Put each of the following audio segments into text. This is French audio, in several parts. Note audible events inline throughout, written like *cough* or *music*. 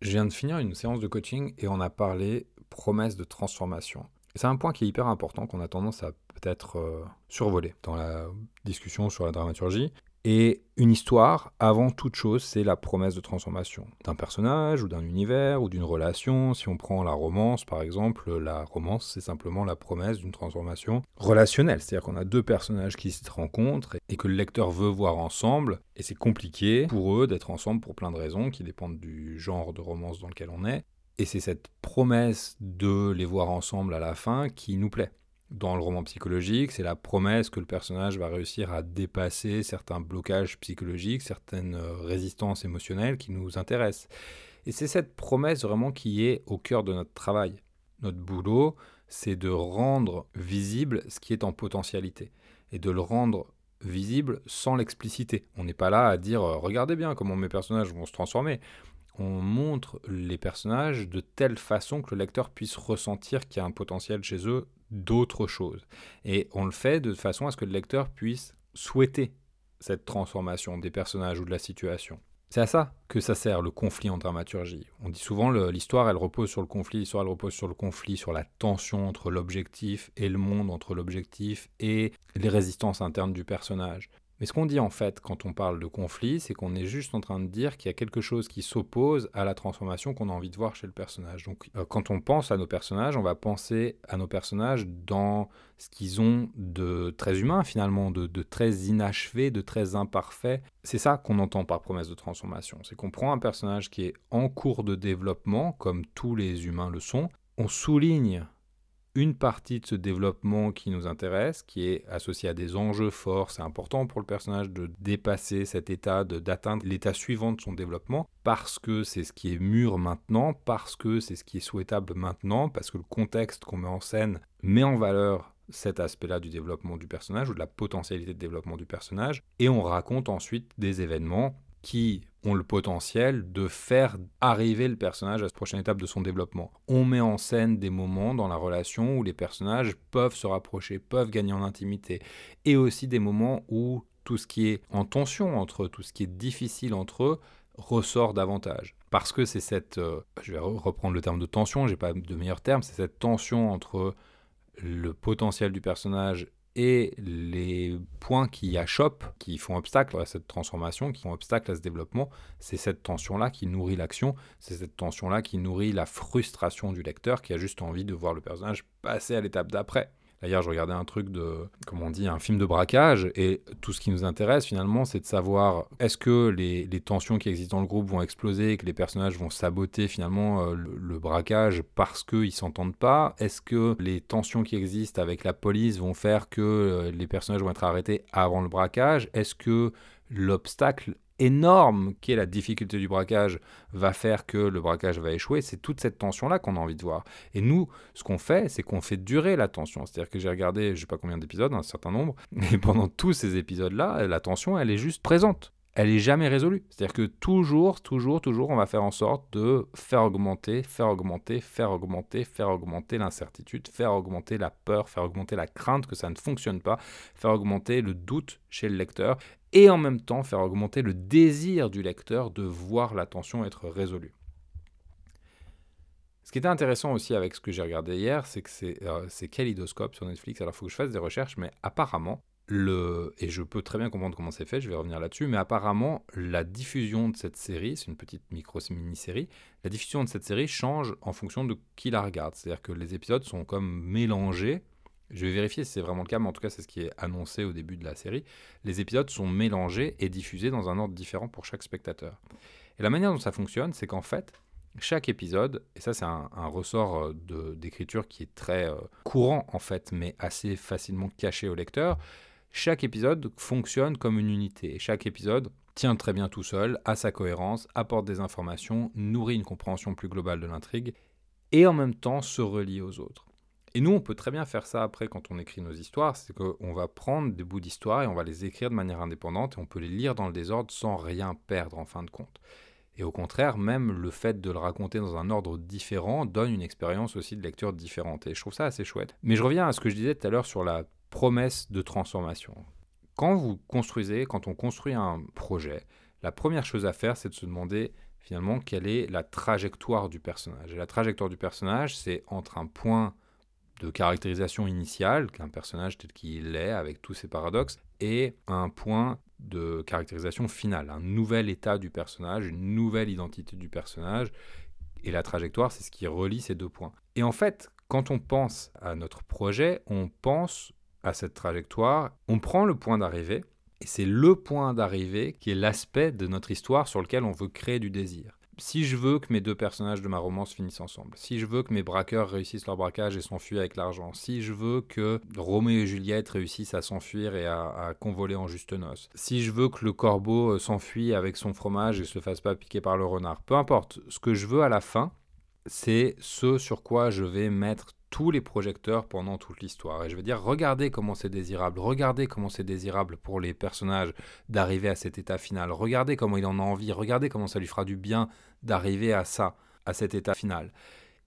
Je viens de finir une séance de coaching et on a parlé promesse de transformation. C'est un point qui est hyper important qu'on a tendance à peut-être euh, survoler dans la discussion sur la dramaturgie. Et une histoire, avant toute chose, c'est la promesse de transformation d'un personnage ou d'un univers ou d'une relation. Si on prend la romance, par exemple, la romance, c'est simplement la promesse d'une transformation relationnelle. C'est-à-dire qu'on a deux personnages qui se rencontrent et que le lecteur veut voir ensemble. Et c'est compliqué pour eux d'être ensemble pour plein de raisons qui dépendent du genre de romance dans lequel on est. Et c'est cette promesse de les voir ensemble à la fin qui nous plaît dans le roman psychologique, c'est la promesse que le personnage va réussir à dépasser certains blocages psychologiques, certaines euh, résistances émotionnelles qui nous intéressent. Et c'est cette promesse vraiment qui est au cœur de notre travail. Notre boulot, c'est de rendre visible ce qui est en potentialité et de le rendre visible sans l'expliciter. On n'est pas là à dire euh, regardez bien comment mes personnages vont se transformer. On montre les personnages de telle façon que le lecteur puisse ressentir qu'il y a un potentiel chez eux d'autres choses. Et on le fait de façon à ce que le lecteur puisse souhaiter cette transformation des personnages ou de la situation. C'est à ça que ça sert le conflit en dramaturgie. On dit souvent l'histoire elle repose sur le conflit, l'histoire elle repose sur le conflit, sur la tension entre l'objectif et le monde, entre l'objectif et les résistances internes du personnage. Mais ce qu'on dit en fait quand on parle de conflit, c'est qu'on est juste en train de dire qu'il y a quelque chose qui s'oppose à la transformation qu'on a envie de voir chez le personnage. Donc euh, quand on pense à nos personnages, on va penser à nos personnages dans ce qu'ils ont de très humain finalement, de, de très inachevé, de très imparfait. C'est ça qu'on entend par promesse de transformation. C'est qu'on prend un personnage qui est en cours de développement, comme tous les humains le sont, on souligne une partie de ce développement qui nous intéresse, qui est associé à des enjeux forts. C'est important pour le personnage de dépasser cet état, d'atteindre l'état suivant de son développement, parce que c'est ce qui est mûr maintenant, parce que c'est ce qui est souhaitable maintenant, parce que le contexte qu'on met en scène met en valeur cet aspect-là du développement du personnage ou de la potentialité de développement du personnage, et on raconte ensuite des événements qui ont le potentiel de faire arriver le personnage à cette prochaine étape de son développement. On met en scène des moments dans la relation où les personnages peuvent se rapprocher, peuvent gagner en intimité, et aussi des moments où tout ce qui est en tension entre eux, tout ce qui est difficile entre eux, ressort davantage. Parce que c'est cette, euh, je vais reprendre le terme de tension, j'ai pas de meilleur terme, c'est cette tension entre le potentiel du personnage et les points qui achoppent, qui font obstacle à cette transformation, qui font obstacle à ce développement, c'est cette tension-là qui nourrit l'action, c'est cette tension-là qui nourrit la frustration du lecteur qui a juste envie de voir le personnage passer à l'étape d'après. D'ailleurs, je regardais un truc de, comment on dit, un film de braquage, et tout ce qui nous intéresse finalement, c'est de savoir est-ce que les, tensions qui existent dans le groupe vont exploser, et que les personnages vont saboter finalement euh, le, braquage parce qu'ils s'entendent pas? Est-ce que les tensions qui existent avec la police vont faire que euh, les personnages vont être arrêtés avant le braquage? Est-ce que l'obstacle énorme qui est la difficulté du braquage va faire que le braquage va échouer, c'est toute cette tension-là qu'on a envie de voir. Et nous, ce qu'on fait, c'est qu'on fait durer la tension. C'est-à-dire que j'ai regardé, je ne sais pas combien d'épisodes, un certain nombre, *laughs* et pendant tous ces épisodes-là, la tension, elle est juste présente elle est jamais résolue. C'est-à-dire que toujours, toujours, toujours, on va faire en sorte de faire augmenter, faire augmenter, faire augmenter, faire augmenter l'incertitude, faire augmenter la peur, faire augmenter la crainte que ça ne fonctionne pas, faire augmenter le doute chez le lecteur et en même temps faire augmenter le désir du lecteur de voir la tension être résolue. Ce qui était intéressant aussi avec ce que j'ai regardé hier, c'est que c'est euh, Kaleidoscope sur Netflix. Alors il faut que je fasse des recherches, mais apparemment, le, et je peux très bien comprendre comment c'est fait, je vais revenir là-dessus, mais apparemment, la diffusion de cette série, c'est une petite micro-mini-série, la diffusion de cette série change en fonction de qui la regarde. C'est-à-dire que les épisodes sont comme mélangés. Je vais vérifier si c'est vraiment le cas, mais en tout cas, c'est ce qui est annoncé au début de la série. Les épisodes sont mélangés et diffusés dans un ordre différent pour chaque spectateur. Et la manière dont ça fonctionne, c'est qu'en fait, chaque épisode, et ça c'est un, ressort euh, d'écriture qui est très euh, courant en fait, mais assez facilement caché au lecteur, chaque épisode fonctionne comme une unité. Chaque épisode tient très bien tout seul, a sa cohérence, apporte des informations, nourrit une compréhension plus globale de l'intrigue, et en même temps se relie aux autres. Et nous, on peut très bien faire ça après quand on écrit nos histoires, c'est qu'on va prendre des bouts d'histoire et on va les écrire de manière indépendante et on peut les lire dans le désordre sans rien perdre en fin de compte. Et au contraire, même le fait de le raconter dans un ordre différent donne une expérience aussi de lecture différente. Et je trouve ça assez chouette. Mais je reviens à ce que je disais tout à l'heure sur la promesse de transformation. Quand vous construisez, quand on construit un projet, la première chose à faire, c'est de se demander finalement quelle est la trajectoire du personnage. Et la trajectoire du personnage, c'est entre un point de caractérisation initiale, qu'un personnage tel qu'il est, avec tous ses paradoxes, et un point de caractérisation finale, un nouvel état du personnage, une nouvelle identité du personnage. Et la trajectoire, c'est ce qui relie ces deux points. Et en fait, quand on pense à notre projet, on pense à cette trajectoire, on prend le point d'arrivée, et c'est le point d'arrivée qui est l'aspect de notre histoire sur lequel on veut créer du désir si je veux que mes deux personnages de ma romance finissent ensemble, si je veux que mes braqueurs réussissent leur braquage et s'enfuient avec l'argent, si je veux que Roméo et Juliette réussissent à s'enfuir et à, convoler en juste noces, si je veux que le corbeau euh, s'enfuit avec son fromage et se fasse pas piquer par le renard, peu importe, ce que je veux à la fin, c'est ce sur quoi je vais mettre tous les projecteurs pendant toute l'histoire. Et je veux dire, regardez comment c'est désirable, regardez comment c'est désirable pour les personnages d'arriver à cet état final, regardez comment il en a envie, regardez comment ça lui fera du bien d'arriver à ça, à cet état final.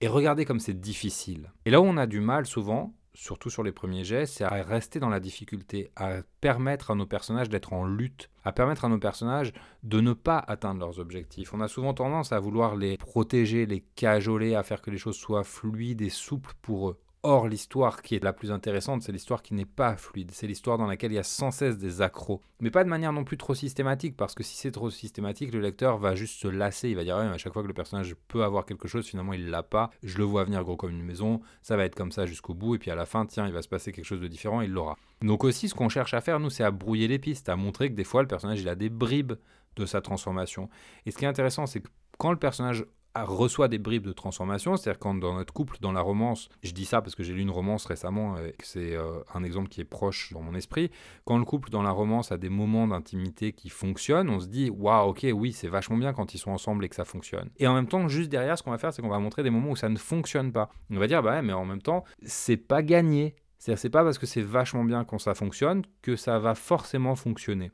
Et regardez comme c'est difficile. Et là où on a du mal souvent, surtout sur les premiers jets, c'est à rester dans la difficulté, à permettre à nos personnages d'être en lutte, à permettre à nos personnages de ne pas atteindre leurs objectifs. On a souvent tendance à vouloir les protéger, les cajoler, à faire que les choses soient fluides et souples pour eux. Or, l'histoire qui est la plus intéressante, c'est l'histoire qui n'est pas fluide. C'est l'histoire dans laquelle il y a sans cesse des accros. Mais pas de manière non plus trop systématique, parce que si c'est trop systématique, le lecteur va juste se lasser. Il va dire, à chaque fois que le personnage peut avoir quelque chose, finalement, il l'a pas. Je le vois venir gros comme une maison. Ça va être comme ça jusqu'au bout. Et puis à la fin, tiens, il va se passer quelque chose de différent, il l'aura. Donc aussi, ce qu'on cherche à faire, nous, c'est à brouiller les pistes, à montrer que des fois, le personnage, il a des bribes de sa transformation. Et ce qui est intéressant, c'est que quand le personnage reçoit des bribes de transformation, c'est-à-dire quand dans notre couple, dans la romance, je dis ça parce que j'ai lu une romance récemment et que c'est euh, un exemple qui est proche dans mon esprit, quand le couple dans la romance a des moments d'intimité qui fonctionnent, on se dit waouh, ok, oui, c'est vachement bien quand ils sont ensemble et que ça fonctionne. Et en même temps, juste derrière, ce qu'on va faire, c'est qu'on va montrer des moments où ça ne fonctionne pas. On va dire bah ouais, mais en même temps, c'est pas gagné. C'est-à-dire c'est pas parce que c'est vachement bien quand ça fonctionne que ça va forcément fonctionner.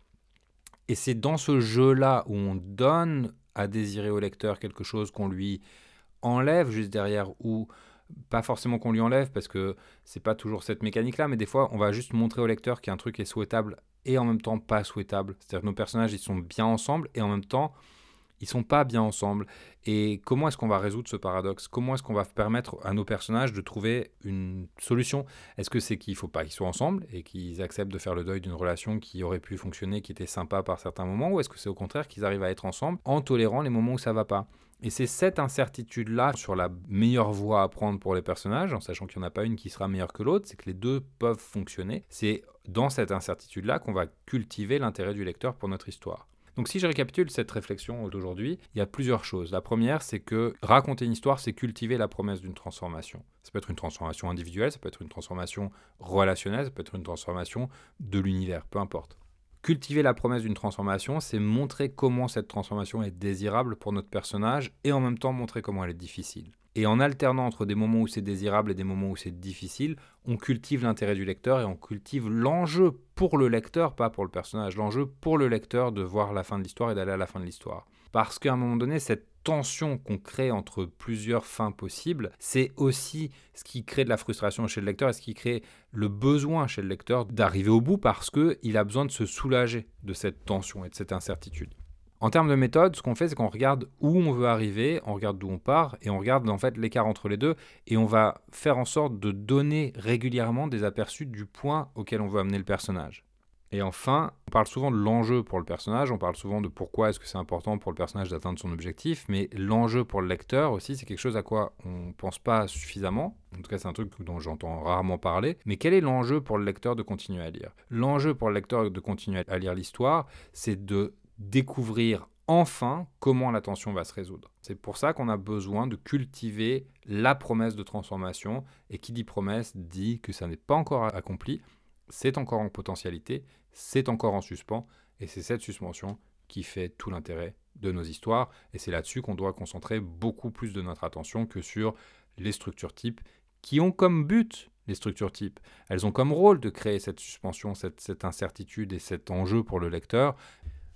Et c'est dans ce jeu-là où on donne à désirer au lecteur quelque chose qu'on lui enlève juste derrière ou pas forcément qu'on lui enlève parce que c'est pas toujours cette mécanique là mais des fois on va juste montrer au lecteur qu'un truc est souhaitable et en même temps pas souhaitable. C'est-à-dire que nos personnages ils sont bien ensemble et en même temps ils sont pas bien ensemble. Et comment est-ce qu'on va résoudre ce paradoxe? Comment est-ce qu'on va permettre à nos personnages de trouver une solution? Est-ce que c'est qu'il faut pas qu'ils soient ensemble et qu'ils acceptent de faire le deuil d'une relation qui aurait pu fonctionner, qui était sympa par certains moments, ou est-ce que c'est au contraire qu'ils arrivent à être ensemble en tolérant les moments où ça va pas? Et c'est cette incertitude-là sur la meilleure voie à prendre pour les personnages, en sachant qu'il n'y en a pas une qui sera meilleure que l'autre, c'est que les deux peuvent fonctionner. C'est dans cette incertitude-là qu'on va cultiver l'intérêt du lecteur pour notre histoire. Donc si je récapitule cette réflexion d'aujourd'hui, il y a plusieurs choses. La première, c'est que raconter une histoire, c'est cultiver la promesse d'une transformation. Ça peut être une transformation individuelle, ça peut être une transformation relationnelle, ça peut être une transformation de l'univers, peu importe. Cultiver la promesse d'une transformation, c'est montrer comment cette transformation est désirable pour notre personnage et en même temps montrer comment elle est difficile. Et en alternant entre des moments où c'est désirable et des moments où c'est difficile, on cultive l'intérêt du lecteur et on cultive l'enjeu pour le lecteur, pas pour le personnage, l'enjeu pour le lecteur de voir la fin de l'histoire et d'aller à la fin de l'histoire. Parce qu'à un moment donné, cette tension qu'on crée entre plusieurs fins possibles, c'est aussi ce qui crée de la frustration chez le lecteur et ce qui crée le besoin chez le lecteur d'arriver au bout parce qu'il a besoin de se soulager de cette tension et de cette incertitude. En termes de méthode, ce qu'on fait, c'est qu'on regarde où on veut arriver, on regarde d'où on part, et on regarde en fait l'écart entre les deux, et on va faire en sorte de donner régulièrement des aperçus du point auquel on veut amener le personnage. Et enfin, on parle souvent de l'enjeu pour le personnage, on parle souvent de pourquoi est-ce que c'est important pour le personnage d'atteindre son objectif, mais l'enjeu pour le lecteur aussi, c'est quelque chose à quoi on ne pense pas suffisamment. En tout cas, c'est un truc dont j'entends rarement parler. Mais quel est l'enjeu pour le lecteur de continuer à lire? L'enjeu pour le lecteur de continuer à lire l'histoire, c'est de découvrir enfin comment la tension va se résoudre. C'est pour ça qu'on a besoin de cultiver la promesse de transformation. Et qui dit promesse dit que ça n'est pas encore accompli, c'est encore en potentialité, c'est encore en suspens, et c'est cette suspension qui fait tout l'intérêt de nos histoires, et c'est là-dessus qu'on doit concentrer beaucoup plus de notre attention que sur les structures types, qui ont comme but les structures types. Elles ont comme rôle de créer cette suspension, cette, cette incertitude et cet enjeu pour le lecteur,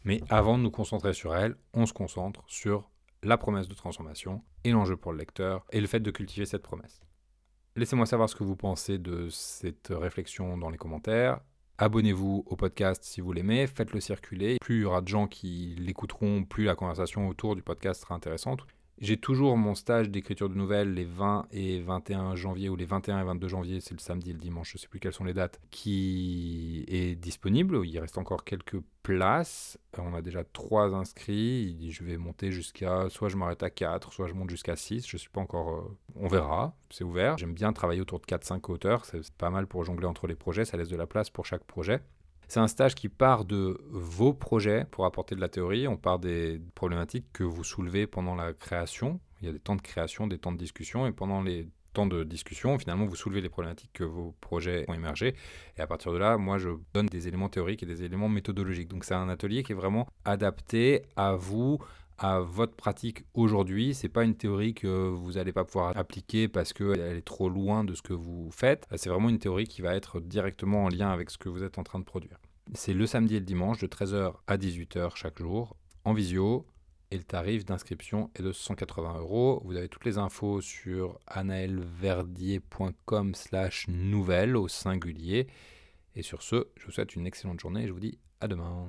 mais avant de nous concentrer sur elles, on se concentre sur la promesse de transformation et l'enjeu pour le lecteur et le fait de cultiver cette promesse. Laissez-moi savoir ce que vous pensez de cette réflexion dans les commentaires. Abonnez-vous au podcast si vous l'aimez, faites-le circuler. Plus il y aura de gens qui l'écouteront, plus la conversation autour du podcast sera intéressante. J'ai toujours mon stage d'écriture de nouvelles les 20 et 21 janvier, ou les 21 et 22 janvier, c'est le samedi et le dimanche, je ne sais plus quelles sont les dates, qui est disponible. Il reste encore quelques places. On a déjà 3 inscrits. Je vais monter jusqu'à, soit je m'arrête à 4, soit je monte jusqu'à 6. Je ne suis pas encore... Euh, on verra, c'est ouvert. J'aime bien travailler autour de 4-5 auteurs. C'est pas mal pour jongler entre les projets. Ça laisse de la place pour chaque projet. C'est un stage qui part de vos projets pour apporter de la théorie. On part des problématiques que vous soulevez pendant la création. Il y a des temps de création, des temps de discussion, et pendant les temps de discussion, finalement, vous soulevez les problématiques que vos projets ont émergé. Et à partir de là, moi, je donne des éléments théoriques et des éléments méthodologiques. Donc, c'est un atelier qui est vraiment adapté à vous, à votre pratique aujourd'hui. C'est pas une théorie que vous n'allez pas pouvoir appliquer parce qu'elle est trop loin de ce que vous faites. C'est vraiment une théorie qui va être directement en lien avec ce que vous êtes en train de produire. C'est le samedi et le dimanche de 13h à 18h chaque jour en visio. Et le tarif d'inscription est de 180 euros. Vous avez toutes les infos sur anaelverdier.com slash nouvelle au singulier. Et sur ce, je vous souhaite une excellente journée et je vous dis à demain.